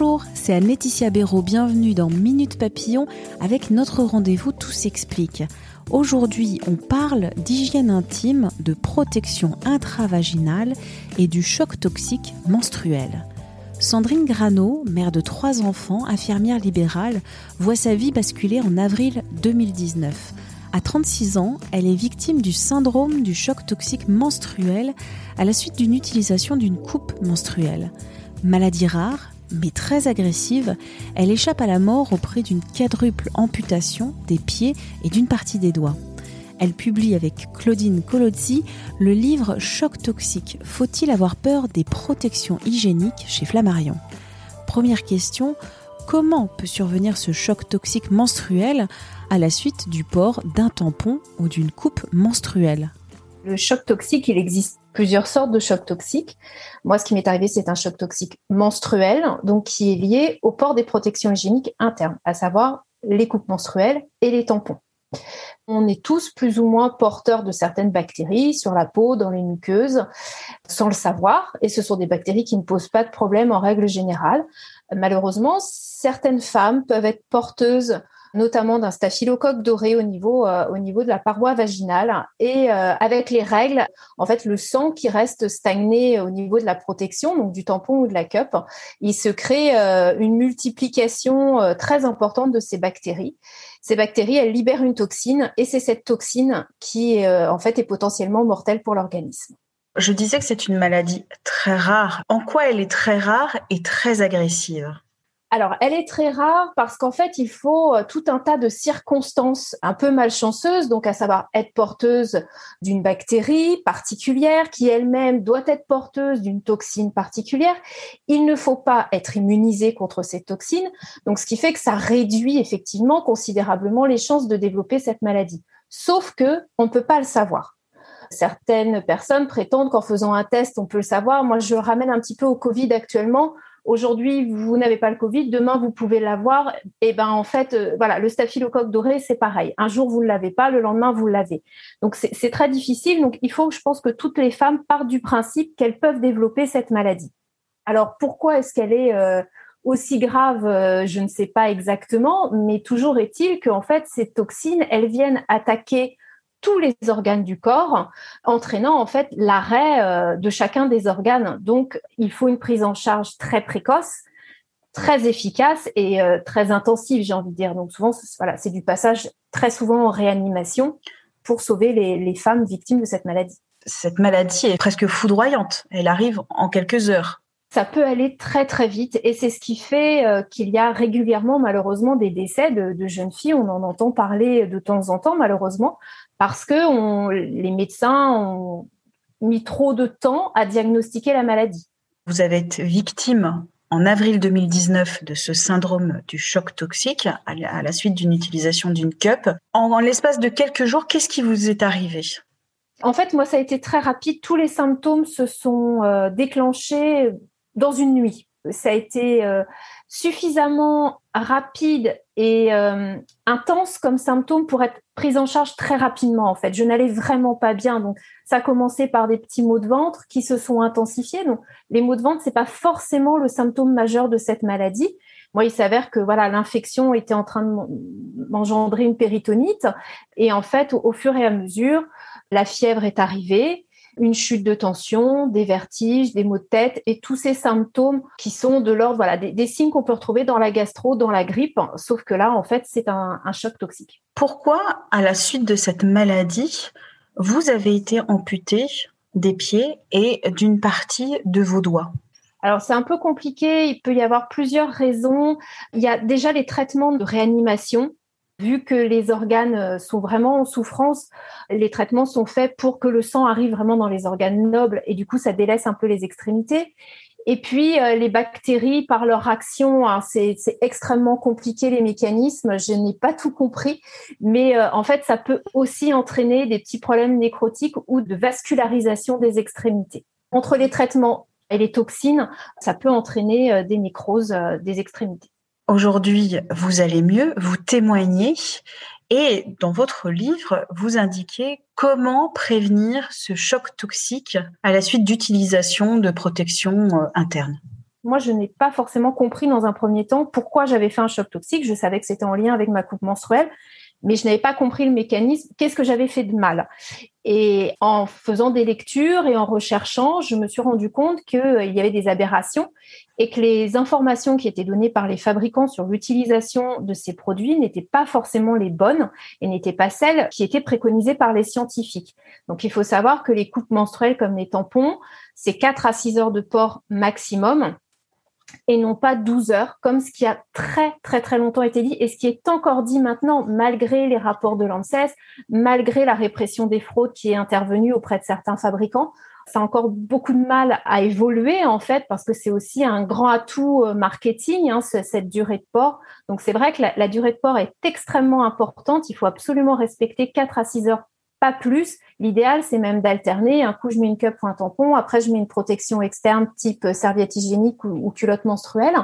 Bonjour, c'est Anne-Laetitia Béraud. Bienvenue dans Minute Papillon avec notre rendez-vous Tout s'explique. Aujourd'hui, on parle d'hygiène intime, de protection intravaginale et du choc toxique menstruel. Sandrine Grano, mère de trois enfants, infirmière libérale, voit sa vie basculer en avril 2019. À 36 ans, elle est victime du syndrome du choc toxique menstruel à la suite d'une utilisation d'une coupe menstruelle. Maladie rare, mais très agressive, elle échappe à la mort auprès d'une quadruple amputation des pieds et d'une partie des doigts. Elle publie avec Claudine Colozzi le livre Choc toxique. Faut-il avoir peur des protections hygiéniques chez Flammarion? Première question, comment peut survenir ce choc toxique menstruel à la suite du port d'un tampon ou d'une coupe menstruelle? Choc toxique, il existe plusieurs sortes de chocs toxiques. Moi, ce qui m'est arrivé, c'est un choc toxique menstruel, donc qui est lié au port des protections hygiéniques internes, à savoir les coupes menstruelles et les tampons. On est tous plus ou moins porteurs de certaines bactéries sur la peau, dans les muqueuses, sans le savoir, et ce sont des bactéries qui ne posent pas de problème en règle générale. Malheureusement, certaines femmes peuvent être porteuses notamment d'un staphylocoque doré au niveau, euh, au niveau de la paroi vaginale. Et euh, avec les règles, en fait, le sang qui reste stagné au niveau de la protection, donc du tampon ou de la cup, il se crée euh, une multiplication très importante de ces bactéries. Ces bactéries, elles libèrent une toxine et c'est cette toxine qui, en fait, est potentiellement mortelle pour l'organisme. Je disais que c'est une maladie très rare. En quoi elle est très rare et très agressive? Alors, elle est très rare parce qu'en fait, il faut euh, tout un tas de circonstances un peu malchanceuses, donc à savoir être porteuse d'une bactérie particulière qui elle-même doit être porteuse d'une toxine particulière. Il ne faut pas être immunisé contre ces toxines, donc ce qui fait que ça réduit effectivement considérablement les chances de développer cette maladie. Sauf que on ne peut pas le savoir. Certaines personnes prétendent qu'en faisant un test, on peut le savoir. Moi, je ramène un petit peu au Covid actuellement aujourd'hui vous n'avez pas le Covid, demain vous pouvez l'avoir. Et ben en fait, euh, voilà, le staphylocoque doré, c'est pareil. Un jour vous ne l'avez pas, le lendemain vous l'avez. Donc c'est très difficile. Donc il faut, je pense, que toutes les femmes partent du principe qu'elles peuvent développer cette maladie. Alors pourquoi est-ce qu'elle est, euh, aussi grave, euh, je ne sais pas exactement, mais toujours est-il qu'en fait ces toxines, elles viennent attaquer tous les organes du corps, entraînant en fait l'arrêt euh, de chacun des organes. Donc, il faut une prise en charge très précoce, très efficace et euh, très intensive, j'ai envie de dire. Donc, souvent, voilà, c'est du passage très souvent en réanimation pour sauver les, les femmes victimes de cette maladie. Cette maladie est presque foudroyante. Elle arrive en quelques heures ça peut aller très très vite et c'est ce qui fait euh, qu'il y a régulièrement malheureusement des décès de, de, jeunes filles. On en entend parler de temps en temps malheureusement parce que on, les médecins ont mis trop de temps à diagnostiquer la maladie. Vous avez été victime en avril 2019 de ce syndrome du choc toxique à la suite d'une utilisation d'une cup. En, l'espace de quelques jours, qu'est-ce qui vous est arrivé? En fait, moi, ça a été très rapide. Tous les symptômes se sont euh, déclenchés dans une nuit. Ça a été euh, suffisamment rapide et euh, intense comme symptôme pour être prise en charge très rapidement en fait. Je n'allais vraiment pas bien donc ça a commencé par des petits maux de ventre qui se sont intensifiés. Donc les maux de ventre c'est pas forcément le symptôme majeur de cette maladie. Moi, il s'avère que voilà, l'infection était en train de m'engendrer une péritonite et en fait au fur et à mesure, la fièvre est arrivée, une chute de tension, des vertiges, des maux de tête et tous ces symptômes qui sont de l'ordre, voilà, des, signes qu'on peut retrouver dans la gastro, dans la grippe, sauf que là, en fait, c'est un, un choc toxique. Pourquoi, à la suite de cette maladie, vous avez été amputé des pieds et d'une partie de vos doigts? Alors c'est un peu compliqué, il peut y avoir plusieurs raisons. Il y a déjà les traitements de réanimation Vu que les organes sont vraiment en souffrance, les traitements sont faits pour que le sang arrive vraiment dans les organes nobles et du coup ça délaisse un peu les extrémités. Et puis, euh, les bactéries, par leur action, hein, c'est extrêmement compliqué les mécanismes. Je n'ai pas tout compris, mais euh, en fait, ça peut aussi entraîner des petits problèmes nécrotiques ou de vascularisation des extrémités. Entre les traitements et les toxines, ça peut entraîner euh, des nécroses des extrémités. Aujourd'hui, vous allez mieux, vous témoignez et dans votre livre, vous indiquez comment prévenir ce choc toxique à la suite d'utilisation de protection euh, interne. Moi, je n'ai pas forcément compris dans un premier temps pourquoi j'avais fait un choc toxique. Je savais que c'était en lien avec ma coupe menstruelle, mais je n'avais pas compris le mécanisme. Qu'est-ce que j'avais fait de mal? Et en faisant des lectures et en recherchant, je me suis rendu compte qu'il euh, y avait des aberrations et que les informations qui étaient données par les fabricants sur l'utilisation de ces produits n'étaient pas forcément les bonnes et n'étaient pas celles qui étaient préconisées par les scientifiques. Donc, il faut savoir que les coupes menstruelles comme les tampons, c'est 4 à 6 heures de port maximum et non pas 12 heures, comme ce qui a très très très longtemps été dit et ce qui est encore dit maintenant, malgré les rapports de l'ANSES, malgré la répression des fraudes qui est intervenue auprès de certains fabricants. Ça a encore beaucoup de mal à évoluer en fait parce que c'est aussi un grand atout euh, marketing, hein, cette durée de port. Donc c'est vrai que la, la durée de port est extrêmement importante. Il faut absolument respecter 4 à 6 heures pas plus. L'idéal, c'est même d'alterner. Un coup, je mets une cup ou un tampon. Après, je mets une protection externe type serviette hygiénique ou, culotte menstruelle.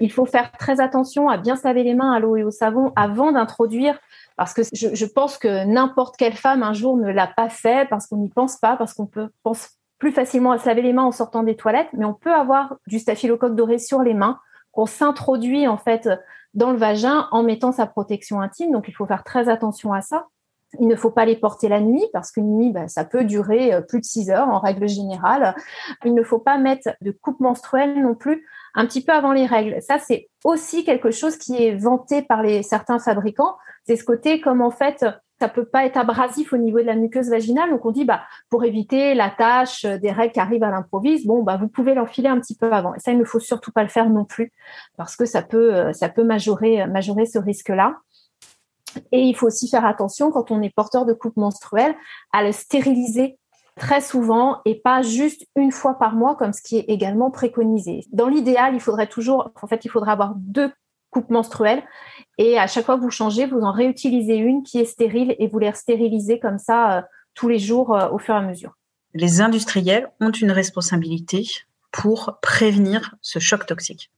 Il faut faire très attention à bien se laver les mains à l'eau et au savon avant d'introduire, parce que je, pense que n'importe quelle femme un jour ne l'a pas fait, parce qu'on n'y pense pas, parce qu'on peut pense plus facilement à se laver les mains en sortant des toilettes, mais on peut avoir du staphylocoque doré sur les mains qu'on s'introduit en fait dans le vagin en mettant sa protection intime. Donc il faut faire très attention à ça. Il ne faut pas les porter la nuit parce qu'une nuit, ben, ça peut durer euh, plus de six heures en règle générale. Il ne faut pas mettre de coupe menstruelle non plus un petit peu avant les règles. Ça, c'est aussi quelque chose qui est vanté par les certains fabricants. C'est ce côté comme en fait, ça peut pas être abrasif au niveau de la muqueuse vaginale. Donc on dit, bah, pour éviter la tâche des règles qui arrivent à l'improviste, bon, bah, vous pouvez l'enfiler un petit peu avant. Et ça, il ne faut surtout pas le faire non plus parce que ça peut, euh, ça peut majorer, majorer ce risque-là. Et il faut aussi faire attention quand on est porteur de coupe menstruelle à le stériliser très souvent et pas juste une fois par mois comme ce qui est également préconisé. Dans l'idéal, il faudrait toujours, en fait, il faudrait avoir deux coupes menstruelles et à chaque fois que vous changez, vous en réutilisez une qui est stérile et vous les stérilisez comme ça euh, tous les jours euh, au fur et à mesure. Les industriels ont une responsabilité pour prévenir ce choc toxique.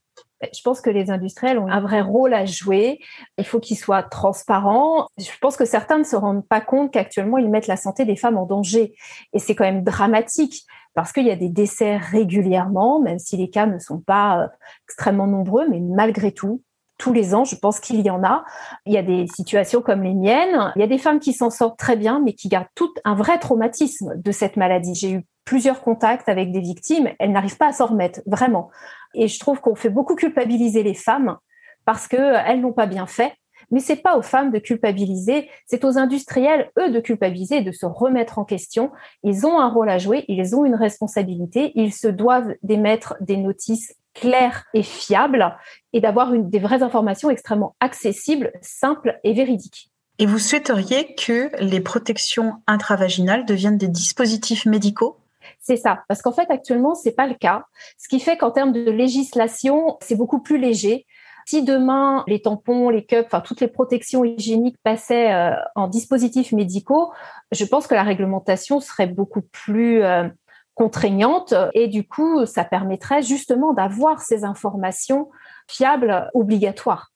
Je pense que les industriels ont un vrai rôle à jouer. Il faut qu'ils soient transparents. Je pense que certains ne se rendent pas compte qu'actuellement, ils mettent la santé des femmes en danger. Et c'est quand même dramatique parce qu'il y a des décès régulièrement, même si les cas ne sont pas euh, extrêmement nombreux, mais malgré tout, tous les ans, je pense qu'il y en a. Il y a des situations comme les miennes. Il y a des femmes qui s'en sortent très bien, mais qui gardent tout un vrai traumatisme de cette maladie. J'ai eu plusieurs contacts avec des victimes. Elles n'arrivent pas à s'en remettre, vraiment. Et je trouve qu'on fait beaucoup culpabiliser les femmes parce qu'elles n'ont pas bien fait. Mais c'est pas aux femmes de culpabiliser, c'est aux industriels, eux, de culpabiliser, de se remettre en question. Ils ont un rôle à jouer, ils ont une responsabilité, ils se doivent d'émettre des notices claires et fiables et d'avoir des vraies informations extrêmement accessibles, simples et véridiques. Et vous souhaiteriez que les protections intravaginales deviennent des dispositifs médicaux? C'est ça, parce qu'en fait actuellement c'est pas le cas. Ce qui fait qu'en termes de législation, c'est beaucoup plus léger. Si demain les tampons, les cups, enfin toutes les protections hygiéniques passaient euh, en dispositifs médicaux, je pense que la réglementation serait beaucoup plus euh, contraignante et du coup ça permettrait justement d'avoir ces informations fiables obligatoires.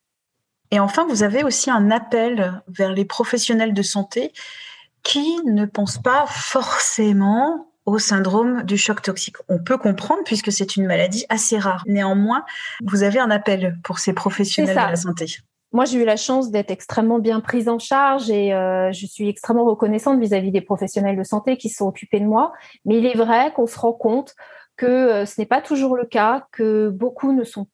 Et enfin, vous avez aussi un appel vers les professionnels de santé qui ne pensent pas forcément au syndrome du choc toxique. On peut comprendre puisque c'est une maladie assez rare. Néanmoins, vous avez un appel pour ces professionnels de la santé. Moi, j'ai eu la chance d'être extrêmement bien prise en charge et euh, je suis extrêmement reconnaissante vis-à-vis des professionnels de santé qui se sont occupés de moi. Mais il est vrai qu'on se rend compte que euh, ce n'est pas toujours le cas, que beaucoup ne sont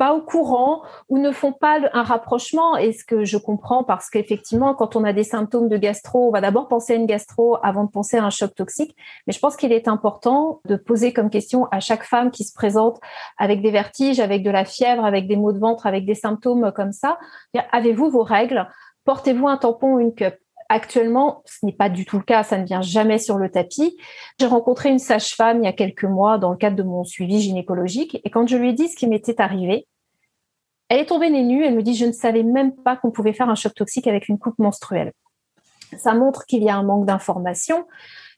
pas au courant ou ne font pas un rapprochement. Et ce que je comprends, parce qu'effectivement, quand on a des symptômes de gastro, on va d'abord penser à une gastro avant de penser à un choc toxique. Mais je pense qu'il est important de poser comme question à chaque femme qui se présente avec des vertiges, avec de la fièvre, avec des maux de ventre, avec des symptômes comme ça, avez-vous vos règles? Portez-vous un tampon ou une cup? Actuellement, ce n'est pas du tout le cas, ça ne vient jamais sur le tapis. J'ai rencontré une sage-femme il y a quelques mois dans le cadre de mon suivi gynécologique et quand je lui ai dit ce qui m'était arrivé, elle est tombée nez nue, elle me dit je ne savais même pas qu'on pouvait faire un choc toxique avec une coupe menstruelle. Ça montre qu'il y a un manque d'information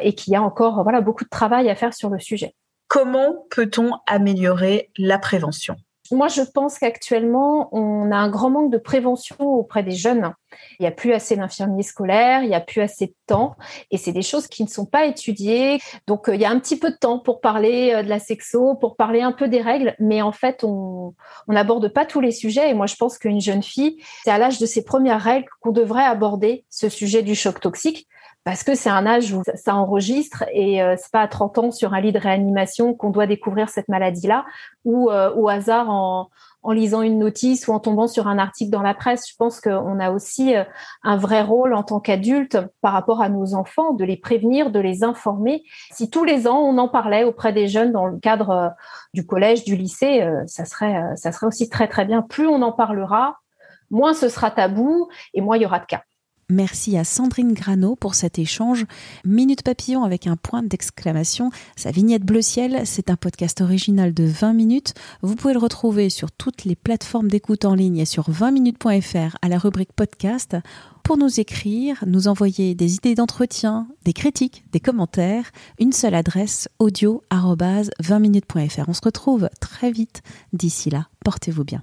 et qu'il y a encore beaucoup de travail à faire sur le sujet. Comment peut-on améliorer la prévention? Moi, je pense qu'actuellement, on a un grand manque de prévention auprès des jeunes. Il n'y a plus assez d'infirmiers scolaires, il n'y a plus assez de temps, et c'est des choses qui ne sont pas étudiées. Donc, euh, il y a un petit peu de temps pour parler euh, de la sexo, pour parler un peu des règles, mais en fait, on n'aborde pas tous les sujets. Et moi, je pense qu'une jeune fille, c'est à l'âge de ses premières règles qu'on devrait aborder ce sujet du choc toxique parce que c'est un âge où ça enregistre et euh, c'est pas à 30 ans sur un lit de réanimation qu'on doit découvrir cette maladie-là ou euh, au hasard en, lisant une notice ou en tombant sur un article dans la presse. Je pense qu'on a aussi euh, un vrai rôle en tant qu'adulte par rapport à nos enfants, de les prévenir, de les informer. Si tous les ans on en parlait auprès des jeunes dans le cadre du collège, du lycée, ça serait ça serait aussi très très bien. Plus on en parlera, moins ce sera tabou et moins il y aura de cas. Merci à Sandrine Grano pour cet échange. Minute Papillon avec un point d'exclamation. Sa vignette bleu ciel, c'est un podcast original de 20 minutes. Vous pouvez le retrouver sur toutes les plateformes d'écoute en ligne et sur 20minutes.fr à la rubrique podcast. Pour nous écrire, nous envoyer des idées d'entretien, des critiques, des commentaires, une seule adresse audio 20minutes.fr. On se retrouve très vite. D'ici là, portez-vous bien.